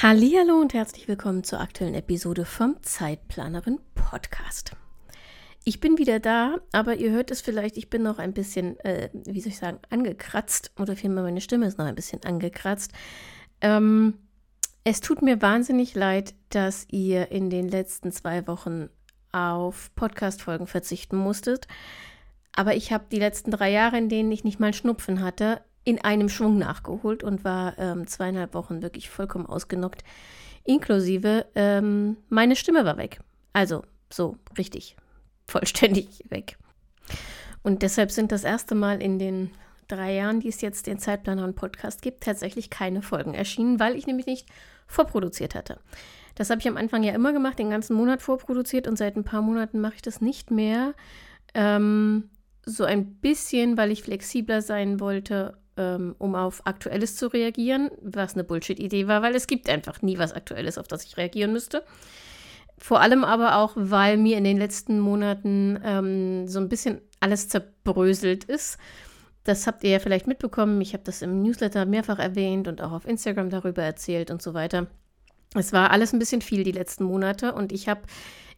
Hallo und herzlich willkommen zur aktuellen Episode vom Zeitplanerin Podcast. Ich bin wieder da, aber ihr hört es vielleicht, ich bin noch ein bisschen, äh, wie soll ich sagen, angekratzt oder vielmehr meine Stimme ist noch ein bisschen angekratzt. Ähm, es tut mir wahnsinnig leid, dass ihr in den letzten zwei Wochen auf Podcast-Folgen verzichten musstet. Aber ich habe die letzten drei Jahre, in denen ich nicht mal Schnupfen hatte, in einem Schwung nachgeholt und war ähm, zweieinhalb Wochen wirklich vollkommen ausgenockt. Inklusive ähm, meine Stimme war weg. Also so richtig vollständig weg. Und deshalb sind das erste Mal in den drei Jahren, die es jetzt den Zeitplaner und Podcast gibt, tatsächlich keine Folgen erschienen, weil ich nämlich nicht vorproduziert hatte. Das habe ich am Anfang ja immer gemacht, den ganzen Monat vorproduziert und seit ein paar Monaten mache ich das nicht mehr. Ähm, so ein bisschen, weil ich flexibler sein wollte ähm, um auf Aktuelles zu reagieren, was eine Bullshit-Idee war, weil es gibt einfach nie was Aktuelles, auf das ich reagieren müsste. Vor allem aber auch, weil mir in den letzten Monaten ähm, so ein bisschen alles zerbröselt ist. Das habt ihr ja vielleicht mitbekommen. Ich habe das im Newsletter mehrfach erwähnt und auch auf Instagram darüber erzählt und so weiter. Es war alles ein bisschen viel die letzten Monate und ich habe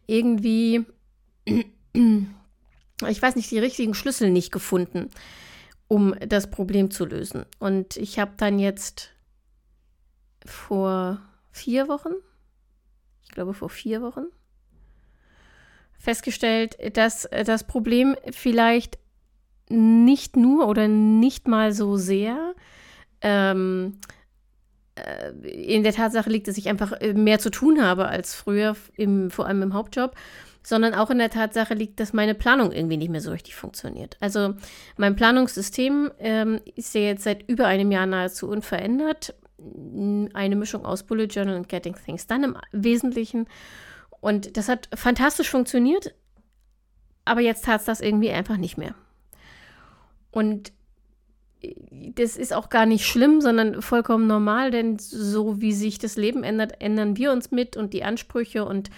irgendwie, ich weiß nicht, die richtigen Schlüssel nicht gefunden um das Problem zu lösen. Und ich habe dann jetzt vor vier Wochen, ich glaube vor vier Wochen, festgestellt, dass das Problem vielleicht nicht nur oder nicht mal so sehr ähm, äh, in der Tatsache liegt, dass ich einfach äh, mehr zu tun habe als früher, im, vor allem im Hauptjob, sondern auch in der Tatsache liegt, dass meine Planung irgendwie nicht mehr so richtig funktioniert. Also mein Planungssystem ähm, ist ja jetzt seit über einem Jahr nahezu unverändert. Eine Mischung aus Bullet Journal und Getting Things Done im Wesentlichen. Und das hat fantastisch funktioniert, aber jetzt tat es das irgendwie einfach nicht mehr. Und das ist auch gar nicht schlimm, sondern vollkommen normal, denn so wie sich das Leben ändert, ändern wir uns mit und die Ansprüche und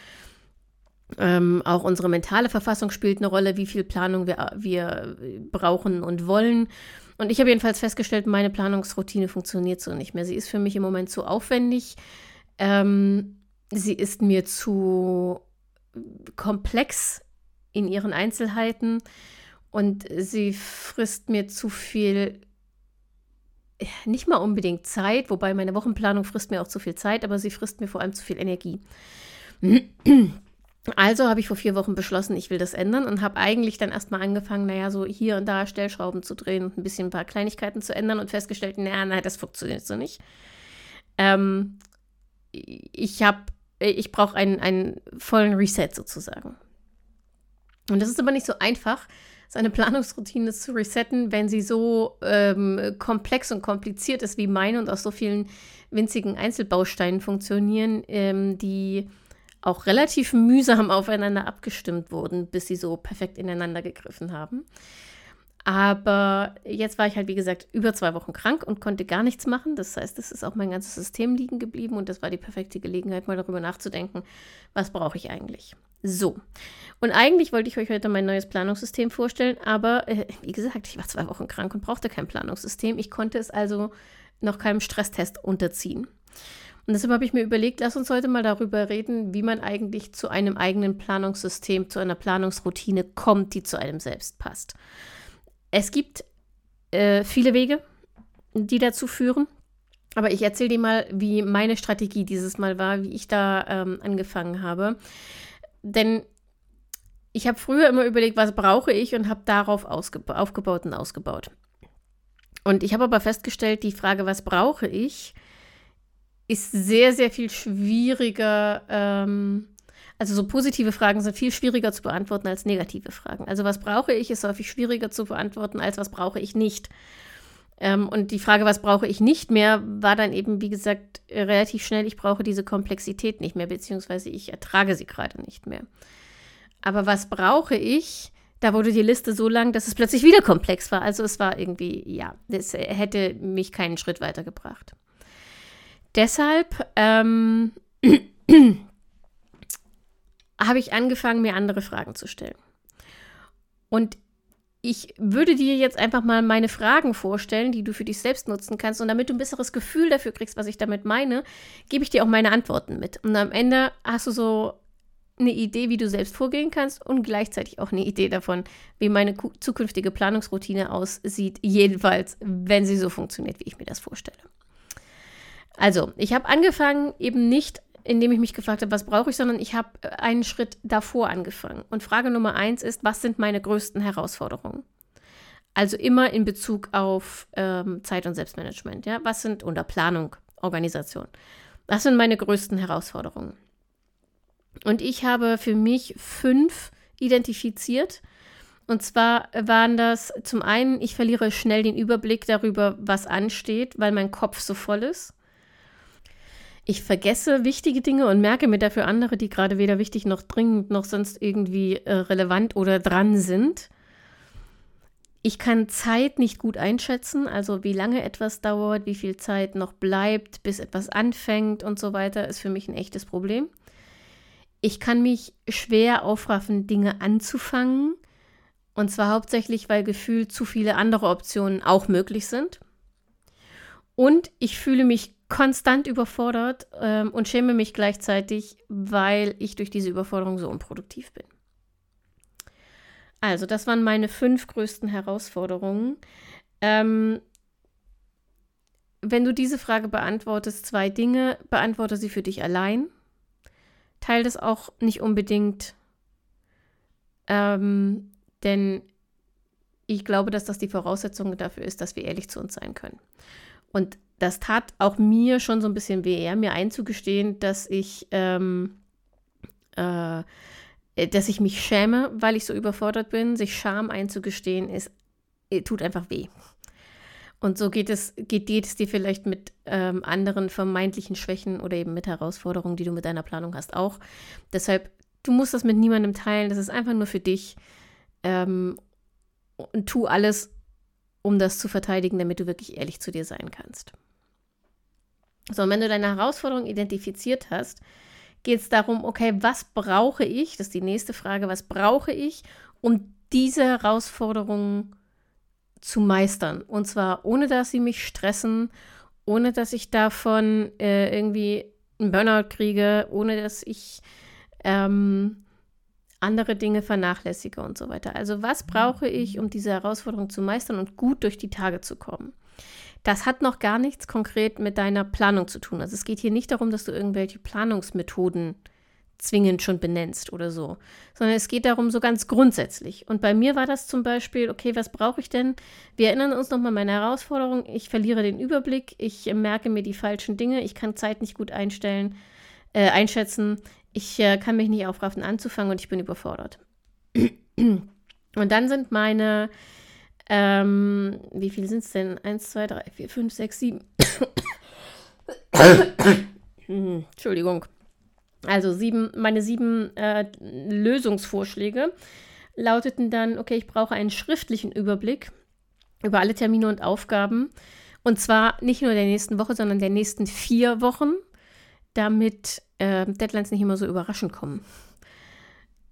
ähm, auch unsere mentale Verfassung spielt eine Rolle, wie viel Planung wir, wir brauchen und wollen. Und ich habe jedenfalls festgestellt, meine Planungsroutine funktioniert so nicht mehr. Sie ist für mich im Moment zu aufwendig. Ähm, sie ist mir zu komplex in ihren Einzelheiten und sie frisst mir zu viel, nicht mal unbedingt Zeit, wobei meine Wochenplanung frisst mir auch zu viel Zeit, aber sie frisst mir vor allem zu viel Energie. Also habe ich vor vier Wochen beschlossen, ich will das ändern und habe eigentlich dann erstmal angefangen, naja, so hier und da Stellschrauben zu drehen und ein bisschen ein paar Kleinigkeiten zu ändern und festgestellt, naja, nein, das funktioniert so nicht. Ähm, ich habe, ich brauche einen, einen vollen Reset sozusagen. Und das ist aber nicht so einfach, seine Planungsroutine zu resetten, wenn sie so ähm, komplex und kompliziert ist wie meine und aus so vielen winzigen Einzelbausteinen funktionieren, ähm, die auch relativ mühsam aufeinander abgestimmt wurden, bis sie so perfekt ineinander gegriffen haben. Aber jetzt war ich halt, wie gesagt, über zwei Wochen krank und konnte gar nichts machen. Das heißt, es ist auch mein ganzes System liegen geblieben und das war die perfekte Gelegenheit, mal darüber nachzudenken, was brauche ich eigentlich. So, und eigentlich wollte ich euch heute mein neues Planungssystem vorstellen, aber äh, wie gesagt, ich war zwei Wochen krank und brauchte kein Planungssystem. Ich konnte es also noch keinem Stresstest unterziehen. Und deshalb habe ich mir überlegt, lass uns heute mal darüber reden, wie man eigentlich zu einem eigenen Planungssystem, zu einer Planungsroutine kommt, die zu einem selbst passt. Es gibt äh, viele Wege, die dazu führen. Aber ich erzähle dir mal, wie meine Strategie dieses Mal war, wie ich da ähm, angefangen habe. Denn ich habe früher immer überlegt, was brauche ich und habe darauf aufgebaut und ausgebaut. Und ich habe aber festgestellt, die Frage, was brauche ich, ist sehr, sehr viel schwieriger. Ähm, also so positive Fragen sind viel schwieriger zu beantworten als negative Fragen. Also was brauche ich, ist häufig schwieriger zu beantworten als was brauche ich nicht. Ähm, und die Frage, was brauche ich nicht mehr, war dann eben, wie gesagt, relativ schnell, ich brauche diese Komplexität nicht mehr, beziehungsweise ich ertrage sie gerade nicht mehr. Aber was brauche ich? Da wurde die Liste so lang, dass es plötzlich wieder komplex war. Also es war irgendwie, ja, das hätte mich keinen Schritt weitergebracht. Deshalb ähm, habe ich angefangen, mir andere Fragen zu stellen. Und ich würde dir jetzt einfach mal meine Fragen vorstellen, die du für dich selbst nutzen kannst. Und damit du ein besseres Gefühl dafür kriegst, was ich damit meine, gebe ich dir auch meine Antworten mit. Und am Ende hast du so eine Idee, wie du selbst vorgehen kannst und gleichzeitig auch eine Idee davon, wie meine zukünftige Planungsroutine aussieht. Jedenfalls, wenn sie so funktioniert, wie ich mir das vorstelle. Also, ich habe angefangen eben nicht indem ich mich gefragt habe, was brauche ich, sondern ich habe äh, einen Schritt davor angefangen. Und Frage Nummer eins ist, was sind meine größten Herausforderungen? Also immer in Bezug auf ähm, Zeit- und Selbstmanagement. Ja? Was sind unter Planung, Organisation? Was sind meine größten Herausforderungen? Und ich habe für mich fünf identifiziert. Und zwar waren das zum einen, ich verliere schnell den Überblick darüber, was ansteht, weil mein Kopf so voll ist ich vergesse wichtige Dinge und merke mir dafür andere, die gerade weder wichtig noch dringend noch sonst irgendwie äh, relevant oder dran sind. Ich kann Zeit nicht gut einschätzen, also wie lange etwas dauert, wie viel Zeit noch bleibt, bis etwas anfängt und so weiter, ist für mich ein echtes Problem. Ich kann mich schwer aufraffen, Dinge anzufangen. Und zwar hauptsächlich, weil gefühlt zu viele andere Optionen auch möglich sind. Und ich fühle mich konstant überfordert ähm, und schäme mich gleichzeitig, weil ich durch diese Überforderung so unproduktiv bin. Also, das waren meine fünf größten Herausforderungen. Ähm, wenn du diese Frage beantwortest, zwei Dinge, beantworte sie für dich allein. Teil das auch nicht unbedingt, ähm, denn ich glaube, dass das die Voraussetzung dafür ist, dass wir ehrlich zu uns sein können. Und das tat auch mir schon so ein bisschen weh, ja, mir einzugestehen, dass ich, ähm, äh, dass ich mich schäme, weil ich so überfordert bin. Sich Scham einzugestehen, ist, äh, tut einfach weh. Und so geht es, geht, geht es dir vielleicht mit ähm, anderen vermeintlichen Schwächen oder eben mit Herausforderungen, die du mit deiner Planung hast, auch. Deshalb, du musst das mit niemandem teilen. Das ist einfach nur für dich. Ähm, und tu alles, um das zu verteidigen, damit du wirklich ehrlich zu dir sein kannst. So, und wenn du deine Herausforderung identifiziert hast, geht es darum, okay, was brauche ich? Das ist die nächste Frage, was brauche ich, um diese Herausforderung zu meistern? Und zwar ohne, dass sie mich stressen, ohne dass ich davon äh, irgendwie einen Burnout kriege, ohne dass ich ähm, andere Dinge vernachlässige und so weiter. Also was brauche ich, um diese Herausforderung zu meistern und gut durch die Tage zu kommen? Das hat noch gar nichts konkret mit deiner Planung zu tun. Also es geht hier nicht darum, dass du irgendwelche Planungsmethoden zwingend schon benennst oder so, sondern es geht darum so ganz grundsätzlich. Und bei mir war das zum Beispiel, okay, was brauche ich denn? Wir erinnern uns nochmal meine Herausforderung. Ich verliere den Überblick, ich merke mir die falschen Dinge, ich kann Zeit nicht gut einstellen, äh, einschätzen, ich äh, kann mich nicht aufraffen anzufangen und ich bin überfordert. Und dann sind meine ähm, wie viel sind es denn? Eins, zwei, drei, vier, fünf, sechs, sieben. Hm, Entschuldigung. Also sieben, meine sieben äh, Lösungsvorschläge lauteten dann, okay, ich brauche einen schriftlichen Überblick über alle Termine und Aufgaben. Und zwar nicht nur der nächsten Woche, sondern der nächsten vier Wochen, damit äh, Deadlines nicht immer so überraschend kommen.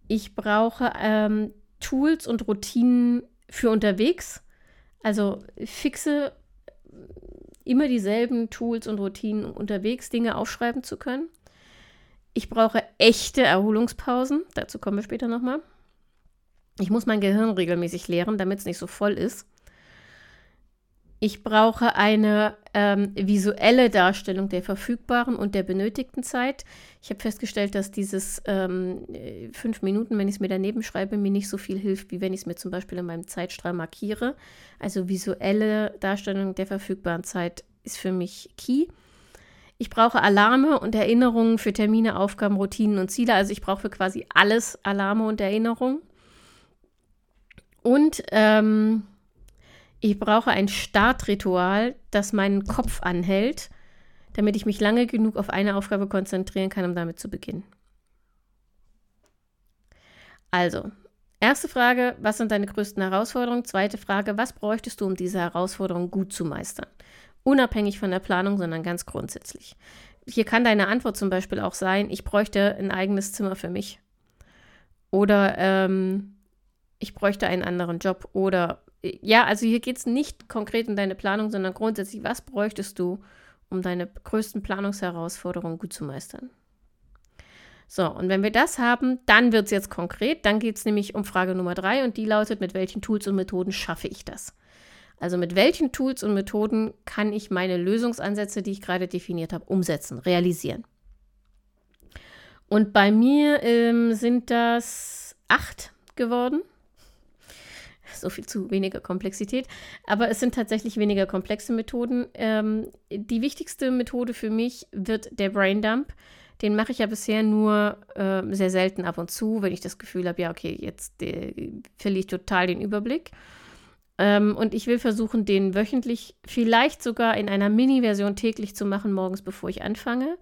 Ich brauche ähm, Tools und Routinen für unterwegs. Also fixe immer dieselben Tools und Routinen, um unterwegs Dinge aufschreiben zu können. Ich brauche echte Erholungspausen. Dazu kommen wir später nochmal. Ich muss mein Gehirn regelmäßig leeren, damit es nicht so voll ist. Ich brauche eine ähm, visuelle Darstellung der verfügbaren und der benötigten Zeit. Ich habe festgestellt, dass dieses ähm, fünf Minuten, wenn ich es mir daneben schreibe, mir nicht so viel hilft, wie wenn ich es mir zum Beispiel in meinem Zeitstrahl markiere. Also visuelle Darstellung der verfügbaren Zeit ist für mich key. Ich brauche Alarme und Erinnerungen für Termine, Aufgaben, Routinen und Ziele. Also ich brauche für quasi alles Alarme und Erinnerungen. Und ähm, Ich brauche ein Startritual, das meinen Kopf anhält, damit ich mich lange genug auf eine Aufgabe konzentrieren kann, um damit zu beginnen. Also, erste Frage, was sind deine größten Herausforderungen? Zweite Frage, was bräuchtest du, um diese Herausforderung gut zu meistern? Unabhängig von der Planung, sondern ganz grundsätzlich. Hier kann deine Antwort zum Beispiel auch sein, ich bräuchte ein eigenes Zimmer für mich. Oder ähm, ich bräuchte einen anderen Job. Oder ja, also hier geht es nicht konkret in deine Planung, sondern grundsätzlich, was bräuchtest du, um deine größten Planungsherausforderungen gut zu meistern? So, und wenn wir das haben, dann wird es jetzt konkret. Dann geht es nämlich um Frage Nummer drei und die lautet, mit welchen Tools und Methoden schaffe ich das? Also mit welchen Tools und Methoden kann ich meine Lösungsansätze, die ich gerade definiert habe, umsetzen, realisieren? Und bei mir ähm, sind das acht geworden. So viel zu weniger Komplexität. Aber es sind tatsächlich weniger komplexe Methoden. Ähm, die wichtigste Methode für mich wird der Braindump. Den mache ich ja bisher nur äh, sehr selten ab und zu, wenn ich das Gefühl habe, ja, okay, jetzt äh, verliere ich total den Überblick. Ähm, und ich will versuchen, den wöchentlich, vielleicht sogar in einer Mini-Version täglich zu machen, morgens bevor ich anfange.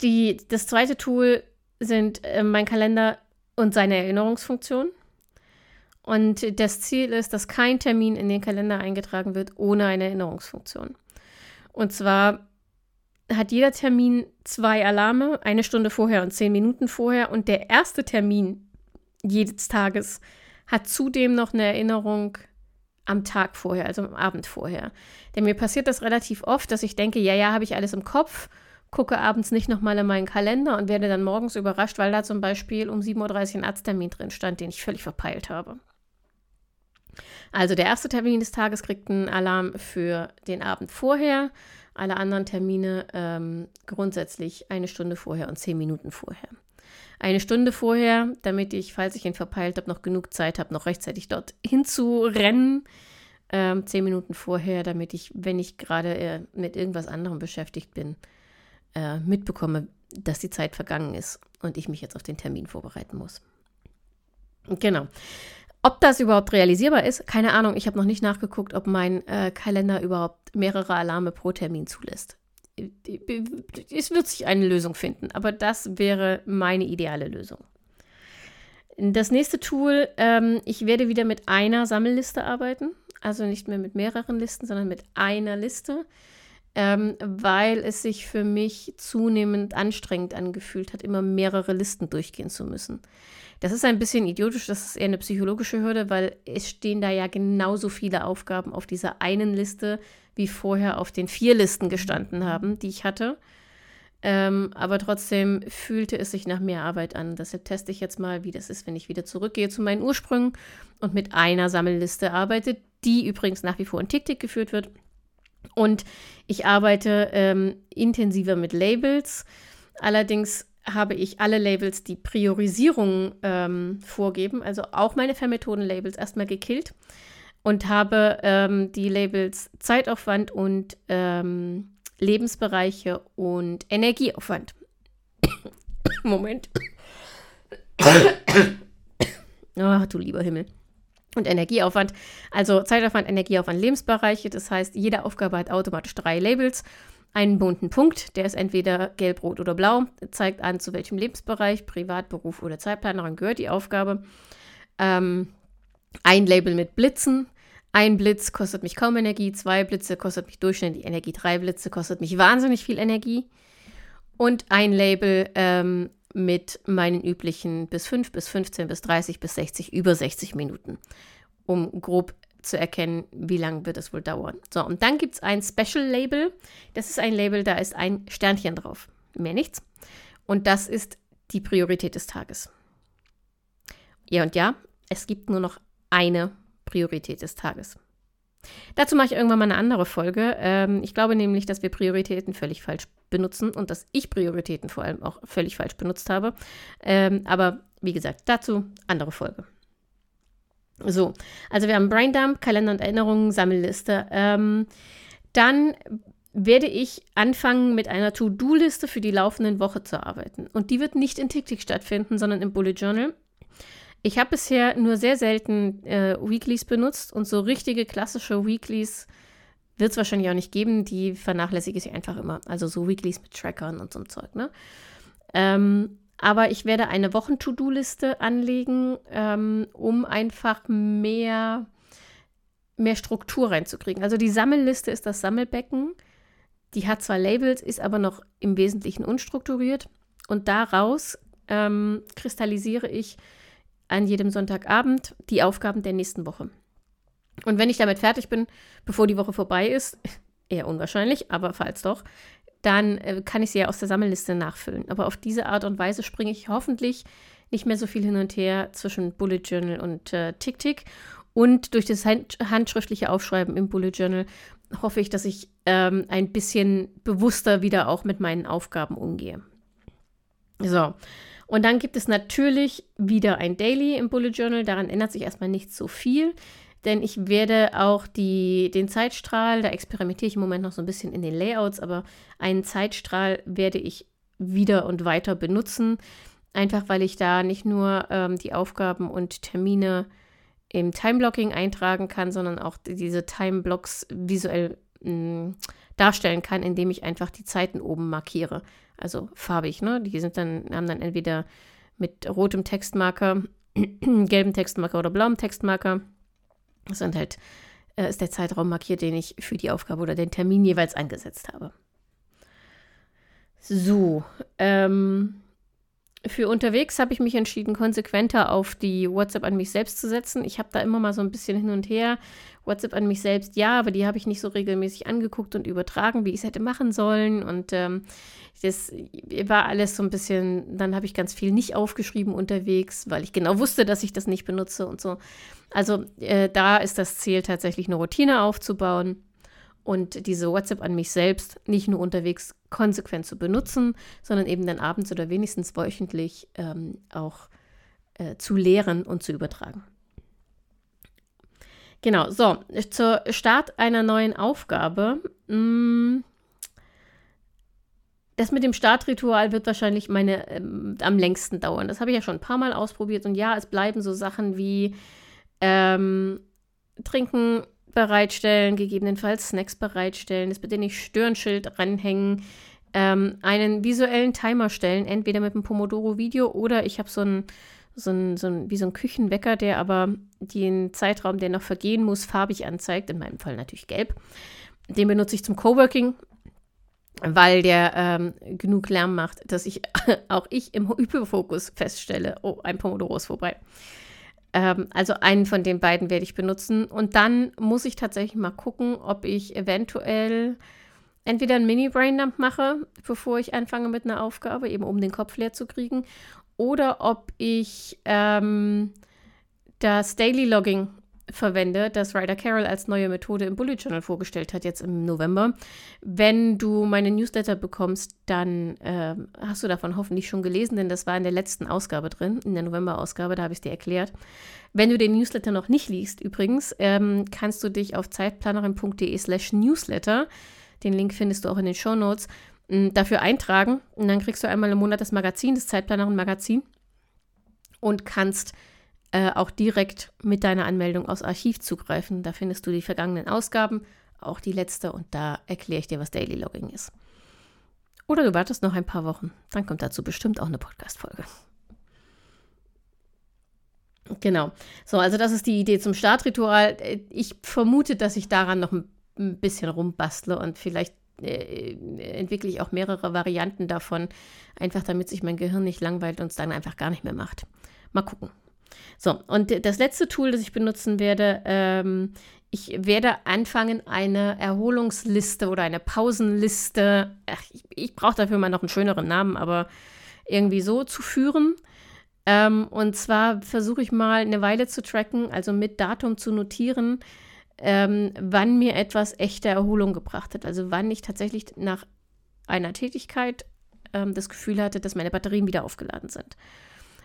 Die, das zweite Tool sind äh, mein Kalender und seine Erinnerungsfunktion. Und das Ziel ist, dass kein Termin in den Kalender eingetragen wird ohne eine Erinnerungsfunktion. Und zwar hat jeder Termin zwei Alarme, eine Stunde vorher und zehn Minuten vorher. Und der erste Termin jedes Tages hat zudem noch eine Erinnerung am Tag vorher, also am Abend vorher. Denn mir passiert das relativ oft, dass ich denke, ja, ja, habe ich alles im Kopf, gucke abends nicht nochmal in meinen Kalender und werde dann morgens überrascht, weil da zum Beispiel um 7.30 Uhr ein Arzttermin drin stand, den ich völlig verpeilt habe. Also der erste Termin des Tages kriegt einen Alarm für den Abend vorher, alle anderen Termine ähm, grundsätzlich eine Stunde vorher und zehn Minuten vorher. Eine Stunde vorher, damit ich, falls ich ihn verpeilt habe, noch genug Zeit habe, noch rechtzeitig dort hinzurennen. Ähm, zehn Minuten vorher, damit ich, wenn ich gerade äh, mit irgendwas anderem beschäftigt bin, äh, mitbekomme, dass die Zeit vergangen ist und ich mich jetzt auf den Termin vorbereiten muss. Genau. Ob das überhaupt realisierbar ist, keine Ahnung. Ich habe noch nicht nachgeguckt, ob mein äh, Kalender überhaupt mehrere Alarme pro Termin zulässt. Es wird sich eine Lösung finden, aber das wäre meine ideale Lösung. Das nächste Tool, ähm, ich werde wieder mit einer Sammelliste arbeiten, also nicht mehr mit mehreren Listen, sondern mit einer Liste ähm, weil es sich für mich zunehmend anstrengend angefühlt hat, immer mehrere Listen durchgehen zu müssen. Das ist ein bisschen idiotisch, das ist eher eine psychologische Hürde, weil es stehen da ja genauso viele Aufgaben auf dieser einen Liste, wie vorher auf den vier Listen gestanden haben, die ich hatte. Ähm, aber trotzdem fühlte es sich nach mehr Arbeit an. Deshalb teste ich jetzt mal, wie das ist, wenn ich wieder zurückgehe zu meinen Ursprüngen und mit einer Sammelliste arbeite, die übrigens nach wie vor in TickTick geführt wird und ich arbeite ähm, intensiver mit Labels. Allerdings habe ich alle Labels, die Priorisierung ähm, vorgeben, also auch meine Vermethoden-Labels erstmal gekillt und habe ähm, die Labels Zeitaufwand und ähm, Lebensbereiche und Energieaufwand. Moment. Ach, du lieber Himmel und Energieaufwand. Also Zeitaufwand, Energieaufwand, Lebensbereiche. Das heißt, jede Aufgabe hat automatisch drei Labels. Einen bunten Punkt, der ist entweder gelb, rot oder blau, zeigt an, zu welchem Lebensbereich, Privat, Beruf oder Zeitplanerin gehört die Aufgabe. Ähm, ein Label mit Blitzen. Ein Blitz kostet mich kaum Energie, zwei Blitze kostet mich durchschnittlich Energie, drei Blitze kostet mich wahnsinnig viel Energie. Und ein Label ähm, mit meinen üblichen bis 5, bis 15, bis 30, bis 60, über 60 Minuten, um grob zu erkennen, wie lange wird es wohl dauern. So, und dann gibt es ein Special Label. Das ist ein Label, da ist ein Sternchen drauf. Mehr nichts. Und das ist die Priorität des Tages. Ja und ja, es gibt nur noch eine Priorität des Tages. Dazu mache ich irgendwann mal eine andere Folge. Ähm, ich glaube nämlich, dass wir Prioritäten völlig falsch benutzen und dass ich Prioritäten vor allem auch völlig falsch benutzt habe. Ähm, aber wie gesagt, dazu andere Folge. So, also wir haben Braindump, Kalender und Erinnerungen, Sammelliste. Ähm, dann werde ich anfangen, mit einer To-Do-Liste für die laufenden Woche zu arbeiten. Und die wird nicht in TickTick stattfinden, sondern im Bullet Journal. Ich habe bisher nur sehr selten äh, Weeklies benutzt und so richtige klassische Weeklies wird es wahrscheinlich auch nicht geben. Die vernachlässige ich einfach immer. Also so Weeklies mit Trackern und so ein Zeug, ne? Ähm, aber ich werde eine Wochen-To-Do-Liste anlegen, ähm, um einfach mehr, mehr Struktur reinzukriegen. Also die Sammelliste ist das Sammelbecken. Die hat zwar Labels, ist aber noch im Wesentlichen unstrukturiert. Und daraus ähm, kristallisiere ich an jedem Sonntagabend die Aufgaben der nächsten Woche. Und wenn ich damit fertig bin, bevor die Woche vorbei ist, eher unwahrscheinlich, aber falls doch, dann äh, kann ich sie ja aus der Sammelliste nachfüllen. Aber auf diese Art und Weise springe ich hoffentlich nicht mehr so viel hin und her zwischen Bullet Journal und äh, TickTick. Und durch das hand handschriftliche Aufschreiben im Bullet Journal hoffe ich, dass ich ähm, ein bisschen bewusster wieder auch mit meinen Aufgaben umgehe. So. Und dann gibt es natürlich wieder ein Daily im Bullet Journal. Daran ändert sich erstmal nicht so viel denn ich werde auch die, den Zeitstrahl, da experimentiere ich im Moment noch so ein bisschen in den Layouts, aber einen Zeitstrahl werde ich wieder und weiter benutzen, einfach weil ich da nicht nur ähm, die Aufgaben und Termine im Timeblocking eintragen kann, sondern auch diese Timeblocks visuell mh, mm, darstellen kann, indem ich einfach die Zeiten oben markiere. Also farbig, ne? Die sind dann, haben dann entweder mit rotem Textmarker, gelbem Textmarker oder blauem Textmarker sind halt, äh, ist der Zeitraum markiert, den ich für die Aufgabe oder den Termin jeweils angesetzt habe. So, ähm, für unterwegs habe ich mich entschieden, konsequenter auf die WhatsApp an mich selbst zu setzen. Ich habe da immer mal so ein bisschen hin und her. WhatsApp an mich selbst, ja, aber die habe ich nicht so regelmäßig angeguckt und übertragen, wie ich es hätte machen sollen. Und ähm, das war alles so ein bisschen, dann habe ich ganz viel nicht aufgeschrieben unterwegs, weil ich genau wusste, dass ich das nicht benutze und so. Also äh, da ist das Ziel tatsächlich eine Routine aufzubauen und diese WhatsApp an mich selbst nicht nur unterwegs konsequent zu benutzen, sondern eben dann abends oder wenigstens wöchentlich ähm, auch äh, zu lehren und zu übertragen. Genau, so, zur Start einer neuen Aufgabe. Mh, mm, das mit dem Startritual wird wahrscheinlich meine ähm, am längsten dauern. Das habe ich ja schon ein paar Mal ausprobiert und ja, es bleiben so Sachen wie ähm, Trinken bereitstellen, gegebenenfalls Snacks bereitstellen, das bitte nicht Stirnschild ranhängen, ähm, einen visuellen Timer stellen, entweder mit einem Pomodoro-Video oder ich habe so einen so ein, so ein, wie so ein Küchenwecker, der aber den Zeitraum, der noch vergehen muss, farbig anzeigt, in meinem Fall natürlich gelb. Den benutze ich zum Coworking, weil der ähm, genug Lärm macht, dass ich auch ich im Hyperfokus feststelle, oh, ein Pomodoro ist vorbei. Ähm, also einen von den beiden werde ich benutzen. Und dann muss ich tatsächlich mal gucken, ob ich eventuell entweder einen Mini-Braindump mache, bevor ich anfange mit einer Aufgabe, eben um den Kopf leer zu kriegen, oder ob ich ähm, das Daily Logging verwende, das Ryder Carroll als neue Methode im Bullet Journal vorgestellt hat, jetzt im November. Wenn du meine Newsletter bekommst, dann äh, hast du davon hoffentlich schon gelesen, denn das war in der letzten Ausgabe drin, in der November-Ausgabe, da habe ich es dir erklärt. Wenn du den Newsletter noch nicht liest, übrigens, ähm, kannst du dich auf zeitplanerin.de slash newsletter, den Link findest du auch in den Show Notes, dafür eintragen und dann kriegst du einmal im Monat das Magazin, das Zeitplanerin Magazin und kannst äh, auch direkt mit deiner Anmeldung aus Archiv zugreifen. Da findest du die vergangenen Ausgaben, auch die letzte und da erkläre ich dir, was Daily Logging ist. Oder du wartest noch ein paar Wochen, dann kommt dazu bestimmt auch eine Podcast-Folge. Genau. So, also das ist die Idee zum Startritual. Ich vermute, dass ich daran noch ein bisschen rumbastle und vielleicht äh, entwickle ich auch mehrere Varianten davon, einfach damit sich mein Gehirn nicht langweilt und es dann einfach gar nicht mehr macht. Mal gucken. So, und das letzte Tool, das ich benutzen werde, ähm, ich werde anfangen, eine Erholungsliste oder eine Pausenliste, ach, ich, ich brauche dafür mal noch einen schöneren Namen, aber irgendwie so zu führen. Ähm, und zwar versuche ich mal eine Weile zu tracken, also mit Datum zu notieren, ähm, wann mir etwas echte Erholung gebracht hat. Also wann ich tatsächlich nach einer Tätigkeit ähm, das Gefühl hatte, dass meine Batterien wieder aufgeladen sind.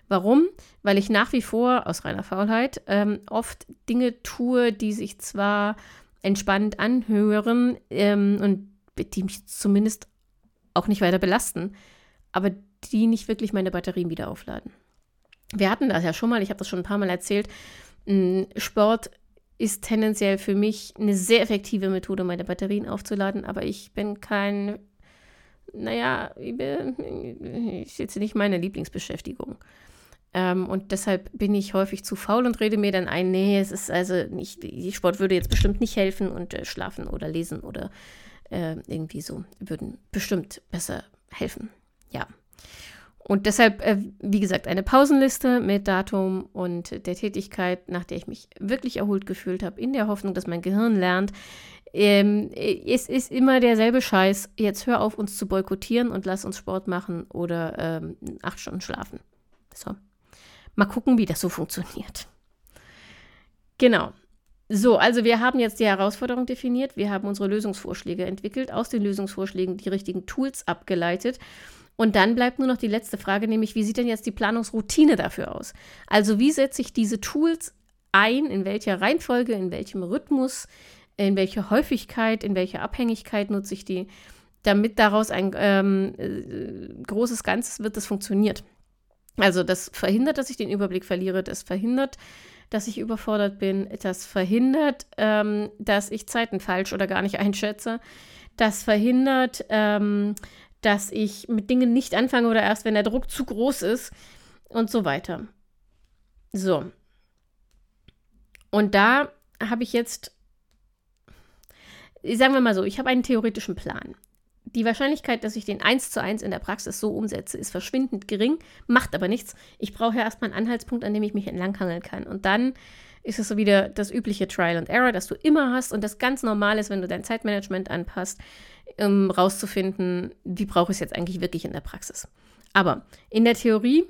Warum? Weil ich nach wie vor aus reiner Faulheit ähm, oft Dinge tue, die sich zwar entspannt anhören ähm, und die mich zumindest auch nicht weiter belasten, aber die nicht wirklich meine Batterien wieder aufladen. Wir hatten das ja schon mal, ich habe das schon ein paar Mal erzählt. Sport ist tendenziell für mich eine sehr effektive Methode, meine Batterien aufzuladen, aber ich bin kein, naja, ich, ist jetzt nicht meine Lieblingsbeschäftigung. Ähm, und deshalb bin ich häufig zu faul und rede mir dann ein, nee, es ist also nicht, Sport würde jetzt bestimmt nicht helfen und äh, schlafen oder lesen oder äh, irgendwie so würden bestimmt besser helfen. Ja. Und deshalb, äh, wie gesagt, eine Pausenliste mit Datum und der Tätigkeit, nach der ich mich wirklich erholt gefühlt habe, in der Hoffnung, dass mein Gehirn lernt. Ähm, es ist immer derselbe Scheiß. Jetzt hör auf, uns zu boykottieren und lass uns Sport machen oder ähm, acht Stunden schlafen. So. Mal gucken, wie das so funktioniert. Genau. So, also wir haben jetzt die Herausforderung definiert, wir haben unsere Lösungsvorschläge entwickelt, aus den Lösungsvorschlägen die richtigen Tools abgeleitet. Und dann bleibt nur noch die letzte Frage, nämlich wie sieht denn jetzt die Planungsroutine dafür aus? Also wie setze ich diese Tools ein, in welcher Reihenfolge, in welchem Rhythmus, in welcher Häufigkeit, in welcher Abhängigkeit nutze ich die, damit daraus ein ähm, äh, großes Ganzes wird, das funktioniert. Also das verhindert, dass ich den Überblick verliere, das verhindert, dass ich überfordert bin, das verhindert, ähm, dass ich Zeiten falsch oder gar nicht einschätze, das verhindert, ähm, dass ich mit Dingen nicht anfange oder erst, wenn der Druck zu groß ist und so weiter. So. Und da habe ich jetzt, sagen wir mal so, ich habe einen theoretischen Plan die Wahrscheinlichkeit, dass ich den eins zu eins in der Praxis so umsetze, ist verschwindend gering, macht aber nichts. Ich brauche ja erstmal einen Anhaltspunkt, an dem ich mich entlanghangeln kann. Und dann ist es so wieder das übliche Trial and Error, das du immer hast und das ganz normal ist, wenn du dein Zeitmanagement anpasst, um rauszufinden, wie brauche ich es jetzt eigentlich wirklich in der Praxis. Aber in der Theorie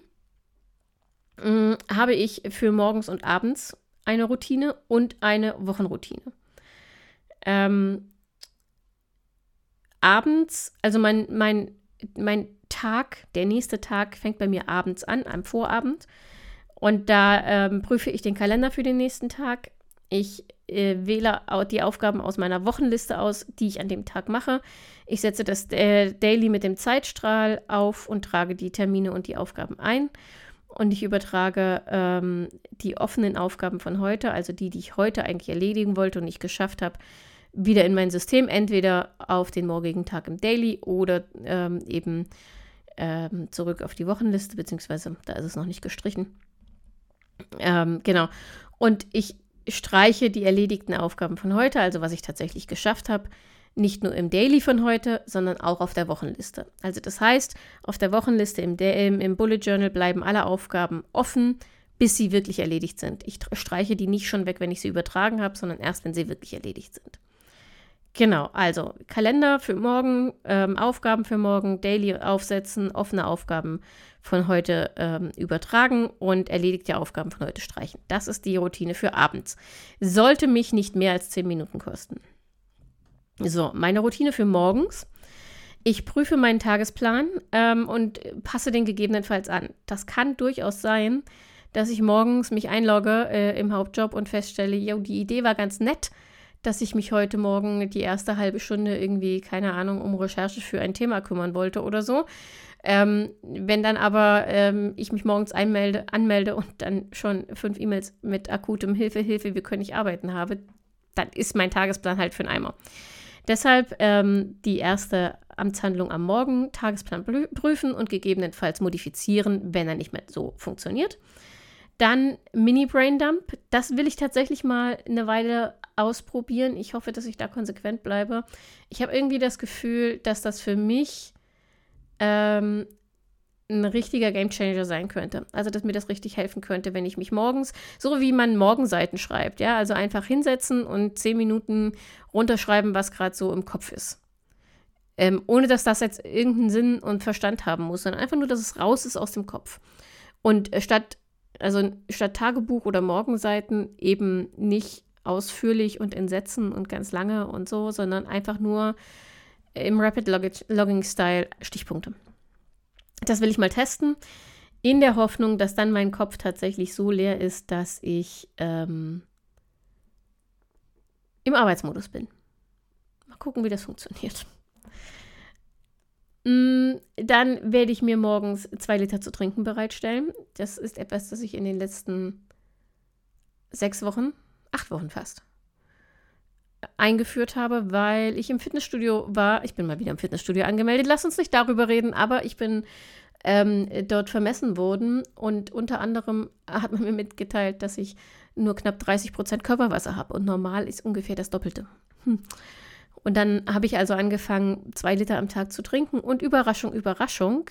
mh, mm, habe ich für morgens und abends eine Routine und eine Wochenroutine. Ähm, abends, also mein, mein, mein Tag, der nächste Tag fängt bei mir abends an, am Vorabend. Und da ähm, prüfe ich den Kalender für den nächsten Tag. Ich äh, wähle die Aufgaben aus meiner Wochenliste aus, die ich an dem Tag mache. Ich setze das äh, Daily mit dem Zeitstrahl auf und trage die Termine und die Aufgaben ein. Und ich übertrage ähm, die offenen Aufgaben von heute, also die, die ich heute eigentlich erledigen wollte und nicht geschafft habe, wieder in mein System, entweder auf den morgigen Tag im Daily oder ähm, eben ähm, zurück auf die Wochenliste, beziehungsweise da ist es noch nicht gestrichen. Ähm, genau. Und ich streiche die erledigten Aufgaben von heute, also was ich tatsächlich geschafft habe, nicht nur im Daily von heute, sondern auch auf der Wochenliste. Also das heißt, auf der Wochenliste im, im, im Bullet Journal bleiben alle Aufgaben offen, bis sie wirklich erledigt sind. Ich streiche die nicht schon weg, wenn ich sie übertragen habe, sondern erst, wenn sie wirklich erledigt sind. Genau, also Kalender für morgen, ähm, Aufgaben für morgen, Daily aufsetzen, offene Aufgaben von heute ähm, übertragen und erledigte Aufgaben von heute streichen. Das ist die Routine für abends. Sollte mich nicht mehr als 10 Minuten kosten. So, meine Routine für morgens. Ich prüfe meinen Tagesplan ähm, und passe den gegebenenfalls an. Das kann durchaus sein, dass ich morgens mich einlogge äh, im Hauptjob und feststelle, jo, die Idee war ganz nett, dass ich mich heute Morgen die erste halbe Stunde irgendwie, keine Ahnung, um Recherche für ein Thema kümmern wollte oder so. Ähm, wenn dann aber ähm, ich mich morgens einmelde, anmelde und dann schon fünf E-Mails mit akutem Hilfe, Hilfe, wir können nicht arbeiten habe, dann ist mein Tagesplan halt für einen Eimer. Deshalb ähm, die erste Amtshandlung am Morgen, Tagesplan prüfen und gegebenenfalls modifizieren, wenn er nicht mehr so funktioniert. Dann Mini-Brain-Dump. Das will ich tatsächlich mal eine Weile ausprobieren. Ich hoffe, dass ich da konsequent bleibe. Ich habe irgendwie das Gefühl, dass das für mich ähm, ein richtiger Gamechanger sein könnte. Also, dass mir das richtig helfen könnte, wenn ich mich morgens, so wie man Morgenseiten schreibt, ja, also einfach hinsetzen und zehn Minuten runterschreiben, was gerade so im Kopf ist. Ähm, ohne dass das jetzt irgendeinen Sinn und Verstand haben muss, sondern einfach nur, dass es raus ist aus dem Kopf. Und äh, statt, also statt Tagebuch oder Morgenseiten eben nicht ausführlich und in Sätzen und ganz lange und so, sondern einfach nur im Rapid Logging Style Stichpunkte. Das will ich mal testen, in der Hoffnung, dass dann mein Kopf tatsächlich so leer ist, dass ich ähm, im Arbeitsmodus bin. Mal gucken, wie das funktioniert. Mm, dann werde ich mir morgens zwei Liter zu trinken bereitstellen. Das ist etwas, das ich in den letzten sechs Wochen, acht Wochen fast, eingeführt habe, weil ich im Fitnessstudio war. Ich bin mal wieder im Fitnessstudio angemeldet. Lass uns nicht darüber reden, aber ich bin ähm, dort vermessen worden und unter anderem hat man mir mitgeteilt, dass ich nur knapp 30 Prozent Körperwasser habe und normal ist ungefähr das Doppelte. Hm. Und dann habe ich also angefangen, zwei Liter am Tag zu trinken und Überraschung, Überraschung,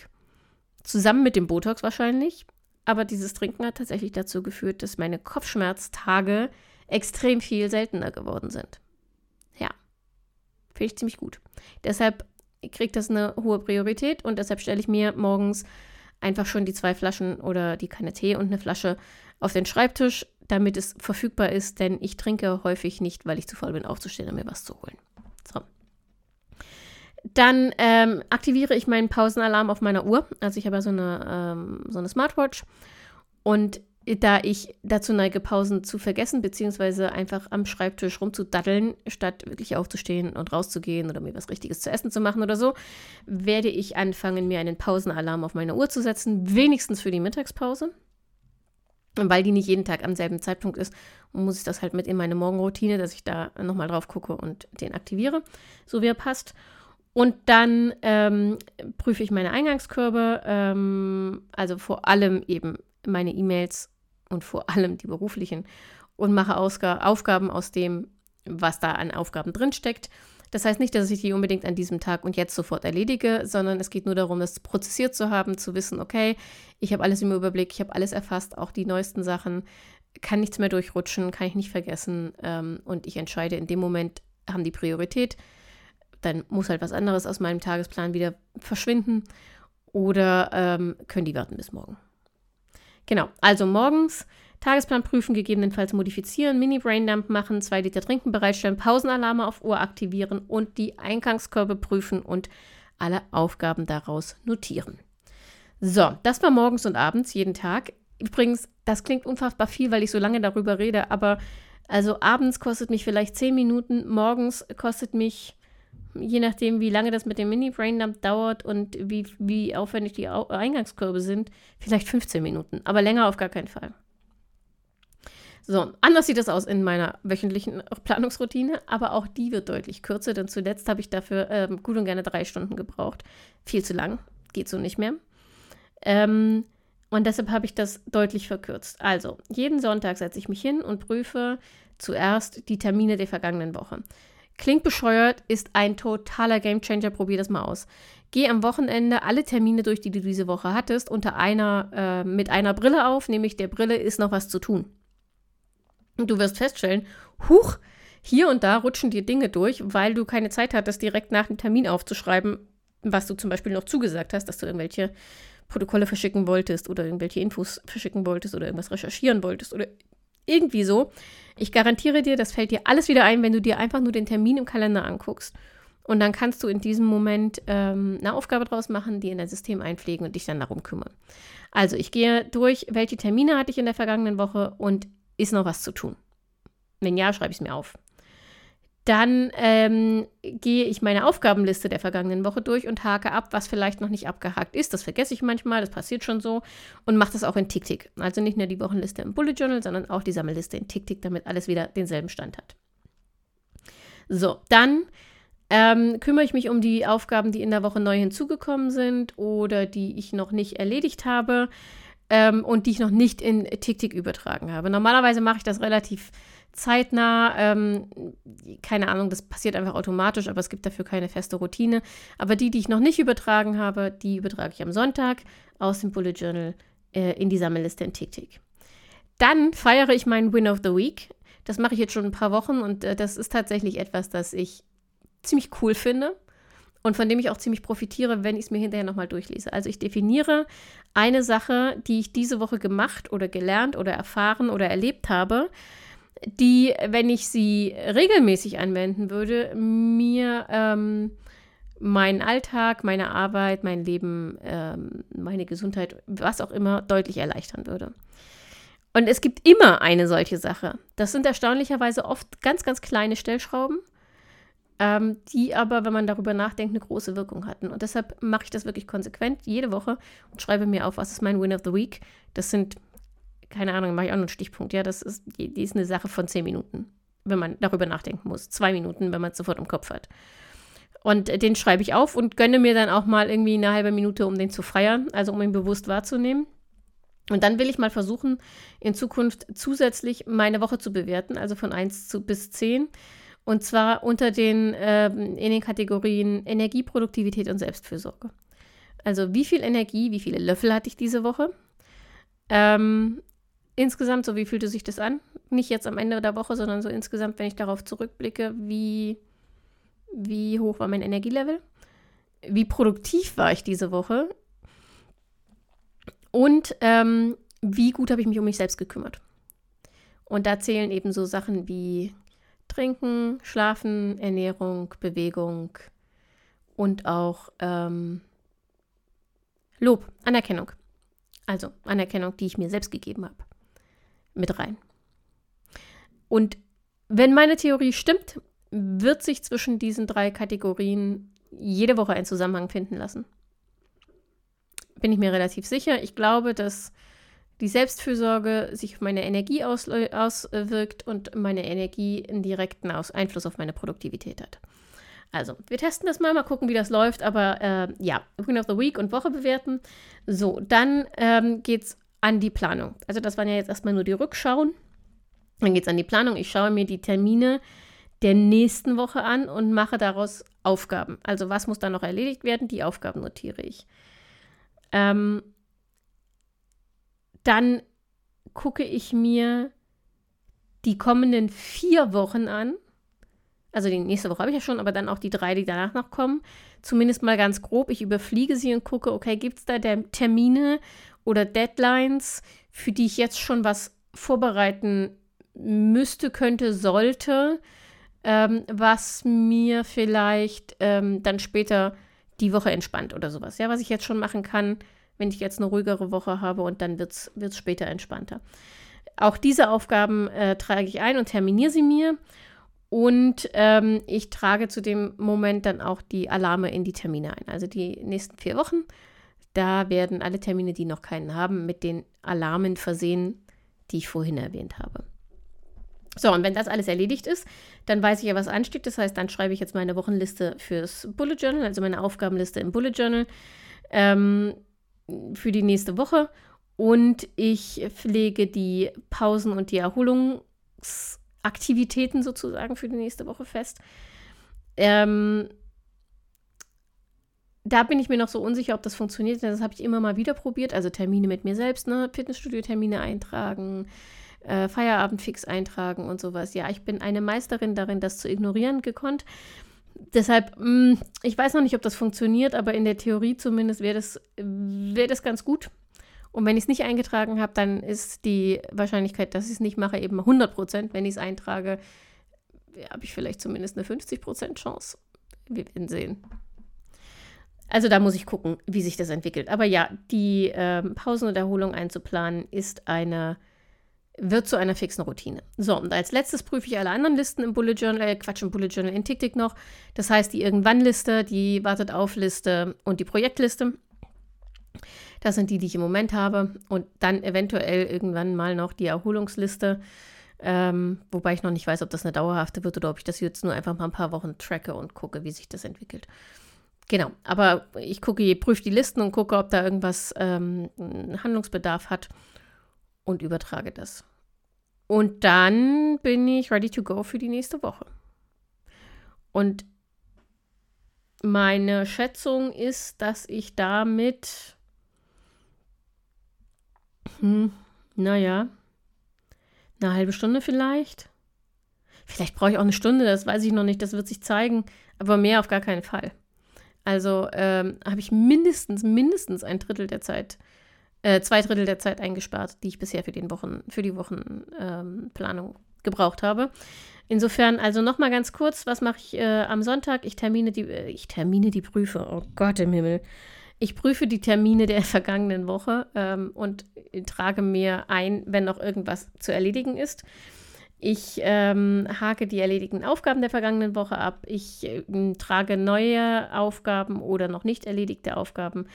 zusammen mit dem Botox wahrscheinlich. Aber dieses Trinken hat tatsächlich dazu geführt, dass meine Kopfschmerztage extrem viel seltener geworden sind. Ja, finde ich ziemlich gut. Deshalb kriegt das eine hohe Priorität und deshalb stelle ich mir morgens einfach schon die zwei Flaschen oder die Kanne Tee und eine Flasche auf den Schreibtisch, damit es verfügbar ist, denn ich trinke häufig nicht, weil ich zu faul bin, aufzustehen und mir was zu holen. So. Dann ähm, aktiviere ich meinen Pausenalarm auf meiner Uhr. Also ich habe ja so eine, ähm, so eine Smartwatch. Und da ich dazu neige, Pausen zu vergessen, beziehungsweise einfach am Schreibtisch rumzudaddeln, statt wirklich aufzustehen und rauszugehen oder mir was Richtiges zu essen zu machen oder so, werde ich anfangen, mir einen Pausenalarm auf meine Uhr zu setzen, wenigstens für die Mittagspause. Und weil die nicht jeden Tag am selben Zeitpunkt ist, muss ich das halt mit in meine Morgenroutine, dass ich da nochmal drauf gucke und den aktiviere, so wie er passt. Und dann ähm, prüfe ich meine Eingangskörbe, ähm, also vor allem eben meine E-Mails und vor allem die beruflichen und mache Ausg Aufgaben aus dem, was da an Aufgaben drinsteckt. Das heißt nicht, dass ich die unbedingt an diesem Tag und jetzt sofort erledige, sondern es geht nur darum, das prozessiert zu haben, zu wissen, okay, ich habe alles im Überblick, ich habe alles erfasst, auch die neuesten Sachen, kann nichts mehr durchrutschen, kann ich nicht vergessen ähm, und ich entscheide in dem Moment, haben die Priorität, dann muss halt was anderes aus meinem Tagesplan wieder verschwinden oder ähm, können die warten bis morgen. Genau, also morgens Tagesplan prüfen, gegebenenfalls modifizieren, Mini-Braindump machen, zwei Liter trinken bereitstellen, Pausenalarme auf Uhr aktivieren und die Eingangskörbe prüfen und alle Aufgaben daraus notieren. So, das war morgens und abends jeden Tag. Übrigens, das klingt unfassbar viel, weil ich so lange darüber rede, aber also abends kostet mich vielleicht 10 Minuten, morgens kostet mich, je nachdem, wie lange das mit dem Mini-Braindump dauert und wie, wie aufwendig die Eingangskörbe sind, vielleicht 15 Minuten, aber länger auf gar keinen Fall. So, anders sieht es aus in meiner wöchentlichen Planungsroutine, aber auch die wird deutlich kürzer, denn zuletzt habe ich dafür ähm, gut und gerne drei Stunden gebraucht. Viel zu lang, geht so nicht mehr. Ähm, und deshalb habe ich das deutlich verkürzt. Also, jeden Sonntag setze ich mich hin und prüfe zuerst die Termine der vergangenen Woche. Klingt bescheuert, ist ein totaler Gamechanger. Probier das mal aus. Geh am Wochenende alle Termine durch, die du diese Woche hattest, unter einer, äh, mit einer Brille auf, nämlich der Brille ist noch was zu tun. Und du wirst feststellen, huch, hier und da rutschen dir Dinge durch, weil du keine Zeit hattest, direkt nach dem Termin aufzuschreiben, was du zum Beispiel noch zugesagt hast, dass du irgendwelche Protokolle verschicken wolltest oder irgendwelche Infos verschicken wolltest oder irgendwas recherchieren wolltest oder irgendwie so. Ich garantiere dir, das fällt dir alles wieder ein, wenn du dir einfach nur den Termin im Kalender anguckst. Und dann kannst du in diesem Moment ähm, eine Aufgabe draus machen, die in dein System einpflegen und dich dann darum kümmern. Also ich gehe durch, welche Termine hatte ich in der vergangenen Woche und ist noch was zu tun? Wenn ja, schreibe ich es mir auf. Dann ähm, gehe ich meine Aufgabenliste der vergangenen Woche durch und hake ab, was vielleicht noch nicht abgehakt ist. Das vergesse ich manchmal, das passiert schon so. Und mache das auch in TickTick. Also nicht nur die Wochenliste im Bullet Journal, sondern auch die Sammelliste in TickTick, damit alles wieder denselben Stand hat. So, dann ähm, kümmere ich mich um die Aufgaben, die in der Woche neu hinzugekommen sind oder die ich noch nicht erledigt habe ähm, und die ich noch nicht in TickTick übertragen habe. Normalerweise mache ich das relativ zeitnah. Ähm, keine Ahnung, das passiert einfach automatisch, aber es gibt dafür keine feste Routine. Aber die, die ich noch nicht übertragen habe, die übertrage ich am Sonntag aus dem Bullet Journal äh, in die Sammelliste in TickTick. Dann feiere ich meinen Win of the Week. Das mache ich jetzt schon ein paar Wochen und äh, das ist tatsächlich etwas, das ich ziemlich cool finde und von dem ich auch ziemlich profitiere, wenn ich es mir hinterher nochmal durchlese. Also ich definiere eine Sache, die ich diese Woche gemacht oder gelernt oder erfahren oder erlebt habe, die, wenn ich sie regelmäßig anwenden würde, mir ähm, meinen Alltag, meine Arbeit, mein Leben, ähm, meine Gesundheit, was auch immer, deutlich erleichtern würde. Und es gibt immer eine solche Sache. Das sind erstaunlicherweise oft ganz, ganz kleine Stellschrauben ähm, die aber, wenn man darüber nachdenkt, eine große Wirkung hatten. Und deshalb mache ich das wirklich konsequent jede Woche und schreibe mir auf, was ist mein Win of the Week. Das sind, keine Ahnung, mache ich auch noch einen Stichpunkt. Ja, das ist, die ist eine Sache von zehn Minuten, wenn man darüber nachdenken muss. Zwei Minuten, wenn man es sofort im Kopf hat. Und äh, den schreibe ich auf und gönne mir dann auch mal irgendwie eine halbe Minute, um den zu feiern, also um ihn bewusst wahrzunehmen. Und dann will ich mal versuchen, in Zukunft zusätzlich meine Woche zu bewerten, also von 1 zu bis 10. Und zwar unter den, äh, in den Kategorien Energie, Produktivität und Selbstfürsorge. Also wie viel Energie, wie viele Löffel hatte ich diese Woche? Ähm, insgesamt, so wie fühlte sich das an? Nicht jetzt am Ende der Woche, sondern so insgesamt, wenn ich darauf zurückblicke, wie, wie hoch war mein Energielevel? Wie produktiv war ich diese Woche? Und ähm, wie gut habe ich mich um mich selbst gekümmert? Und da zählen eben so Sachen wie Trinken, Schlafen, Ernährung, Bewegung und auch ähm, Lob, Anerkennung. Also Anerkennung, die ich mir selbst gegeben habe. Mit rein. Und wenn meine Theorie stimmt, wird sich zwischen diesen drei Kategorien jede Woche ein Zusammenhang finden lassen. Bin ich mir relativ sicher. Ich glaube, dass die Selbstfürsorge sich auf meine Energie auswirkt und meine Energie einen direkten Einfluss auf meine Produktivität hat. Also, wir testen das mal, mal gucken, wie das läuft. Aber äh, ja, Win of the Week und Woche bewerten. So, dann ähm, geht es an die Planung. Also, das waren ja jetzt erstmal nur die Rückschauen. Dann geht es an die Planung. Ich schaue mir die Termine der nächsten Woche an und mache daraus Aufgaben. Also, was muss da noch erledigt werden? Die Aufgaben notiere ich. Ähm, dann gucke ich mir die kommenden vier Wochen an. Also die nächste Woche habe ich ja schon, aber dann auch die drei, die danach noch kommen. Zumindest mal ganz grob. Ich überfliege sie und gucke, okay, gibt es da Termine oder Deadlines, für die ich jetzt schon was vorbereiten müsste, könnte, sollte, ähm, was mir vielleicht ähm, dann später die Woche entspannt oder sowas. Ja, was ich jetzt schon machen kann, wenn ich jetzt eine ruhigere Woche habe und dann wird es später entspannter. Auch diese Aufgaben äh, trage ich ein und terminiere sie mir. Und ähm, ich trage zu dem Moment dann auch die Alarme in die Termine ein. Also die nächsten vier Wochen, da werden alle Termine, die noch keinen haben, mit den Alarmen versehen, die ich vorhin erwähnt habe. So, und wenn das alles erledigt ist, dann weiß ich ja, was ansteht. Das heißt, dann schreibe ich jetzt meine Wochenliste fürs Bullet Journal, also meine Aufgabenliste im Bullet Journal. Ähm, für die nächste Woche und ich pflege die Pausen und die Erholungsaktivitäten sozusagen für die nächste Woche fest. Ähm, da bin ich mir noch so unsicher, ob das funktioniert. Das habe ich immer mal wieder probiert. Also Termine mit mir selbst, ne? Fitnessstudio-Termine eintragen, äh, Feierabendfix eintragen und sowas. Ja, ich bin eine Meisterin darin, das zu ignorieren gekonnt. Deshalb, mh, mm, ich weiß noch nicht, ob das funktioniert, aber in der Theorie zumindest wäre das, wär das ganz gut. Und wenn ich es nicht eingetragen habe, dann ist die Wahrscheinlichkeit, dass ich es nicht mache, eben 100 Prozent. Wenn ich es eintrage, habe ich vielleicht zumindest eine 50 Prozent Chance. Wir werden sehen. Also da muss ich gucken, wie sich das entwickelt. Aber ja, die äh, Pausen und Erholung einzuplanen ist eine wird zu einer fixen Routine. So, und als letztes prüfe ich alle anderen Listen im Bullet Journal, äh, Quatsch, im Bullet Journal in TickTick noch. Das heißt, die Irgendwann-Liste, die Wartet-auf-Liste und die Projektliste. Das sind die, die ich im Moment habe. Und dann eventuell irgendwann mal noch die Erholungsliste. Ähm, wobei ich noch nicht weiß, ob das eine dauerhafte wird oder ob ich das jetzt nur einfach mal ein paar Wochen tracke und gucke, wie sich das entwickelt. Genau, aber ich gucke, prüfe die Listen und gucke, ob da irgendwas ähm, Handlungsbedarf hat und übertrage das. Und dann bin ich ready to go für die nächste Woche. Und meine Schätzung ist, dass ich damit, hm, naja, eine halbe Stunde vielleicht. Vielleicht brauche ich auch eine Stunde, das weiß ich noch nicht, das wird sich zeigen, aber mehr auf gar keinen Fall. Also ähm, habe ich mindestens, mindestens ein Drittel der Zeit äh, zwei Drittel der Zeit eingespart, die ich bisher für, den Wochen, für die Wochenplanung ähm, gebraucht habe. Insofern, also nochmal ganz kurz, was mache ich äh, am Sonntag? Ich termine die, äh, ich termine die Prüfe, oh Gott im Himmel. Ich prüfe die Termine der vergangenen Woche ähm, und trage mir ein, wenn noch irgendwas zu erledigen ist. Ich ähm, hake die erledigten Aufgaben der vergangenen Woche ab. Ich äh, trage neue Aufgaben oder noch nicht erledigte Aufgaben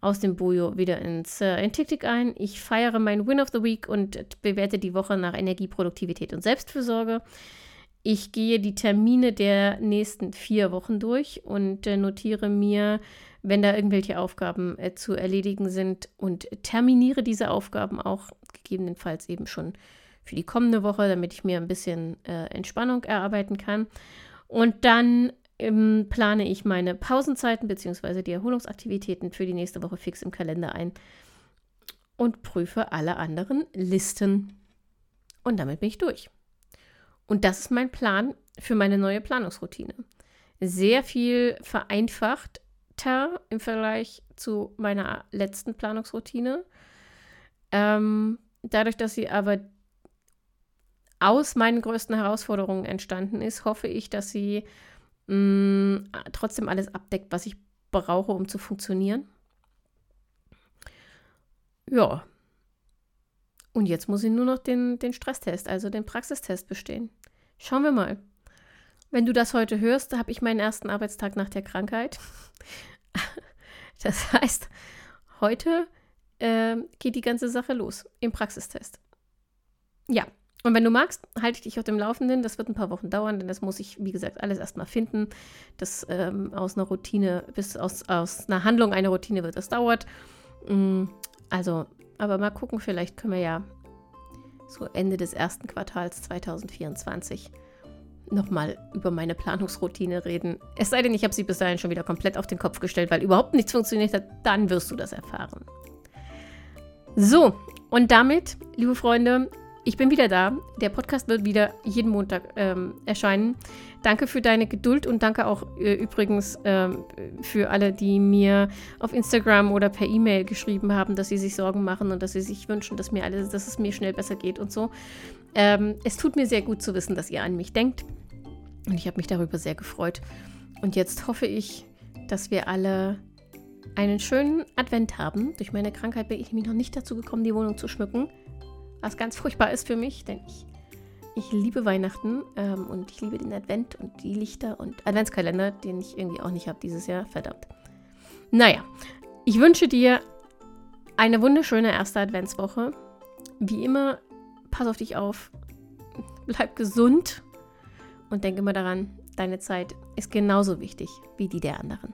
aus dem Bojo wieder ins äh, in ein. Ich feiere meinen Win of the Week und bewerte die Woche nach Energieproduktivität und Selbstfürsorge. Ich gehe die Termine der nächsten vier Wochen durch und äh, notiere mir, wenn da irgendwelche Aufgaben äh, zu erledigen sind und terminiere diese Aufgaben auch gegebenenfalls eben schon für die kommende Woche, damit ich mir ein bisschen äh, Entspannung erarbeiten kann. Und dann ähm, plane ich meine Pausenzeiten bzw. die Erholungsaktivitäten für die nächste Woche fix im Kalender ein und prüfe alle anderen Listen. Und damit bin ich durch. Und das ist mein Plan für meine neue Planungsroutine. Sehr viel vereinfachter im Vergleich zu meiner letzten Planungsroutine. Ähm, dadurch, dass sie aber aus meinen größten Herausforderungen entstanden ist, hoffe ich, dass sie mh, mm, trotzdem alles abdeckt, was ich brauche, um zu funktionieren. Ja. Und jetzt muss ich nur noch den, den Stresstest, also den Praxistest bestehen. Schauen wir mal. Wenn du das heute hörst, habe ich meinen ersten Arbeitstag nach der Krankheit. Das heißt, heute äh, geht die ganze Sache los im Praxistest. Ja, und wenn du magst, halte ich dich auf dem Laufenden. Das wird ein paar Wochen dauern, denn das muss ich, wie gesagt, alles erstmal finden. Das ähm, aus einer Routine, bis aus, aus einer Handlung eine Routine wird, das dauert. Mm, also, aber mal gucken, vielleicht können wir ja so Ende des ersten Quartals 2024 nochmal über meine Planungsroutine reden. Es sei denn, ich habe sie bis dahin schon wieder komplett auf den Kopf gestellt, weil überhaupt nichts funktioniert hat, dann wirst du das erfahren. So, und damit, liebe Freunde, ich bin wieder da. Der Podcast wird wieder jeden Montag ähm, erscheinen. Danke für deine Geduld und danke auch äh, übrigens ähm, für alle, die mir auf Instagram oder per E-Mail geschrieben haben, dass sie sich Sorgen machen und dass sie sich wünschen, dass, mir alles, dass es mir schnell besser geht und so. Ähm, es tut mir sehr gut zu wissen, dass ihr an mich denkt. Und ich habe mich darüber sehr gefreut. Und jetzt hoffe ich, dass wir alle einen schönen Advent haben. Durch meine Krankheit bin ich nämlich noch nicht dazu gekommen, die Wohnung zu schmücken. Was ganz furchtbar ist für mich, denn ich, ich liebe Weihnachten ähm, und ich liebe den Advent und die Lichter und Adventskalender, den ich irgendwie auch nicht habe dieses Jahr. Verdammt. Naja, ich wünsche dir eine wunderschöne erste Adventswoche. Wie immer, pass auf dich auf, bleib gesund und denk immer daran, deine Zeit ist genauso wichtig wie die der anderen.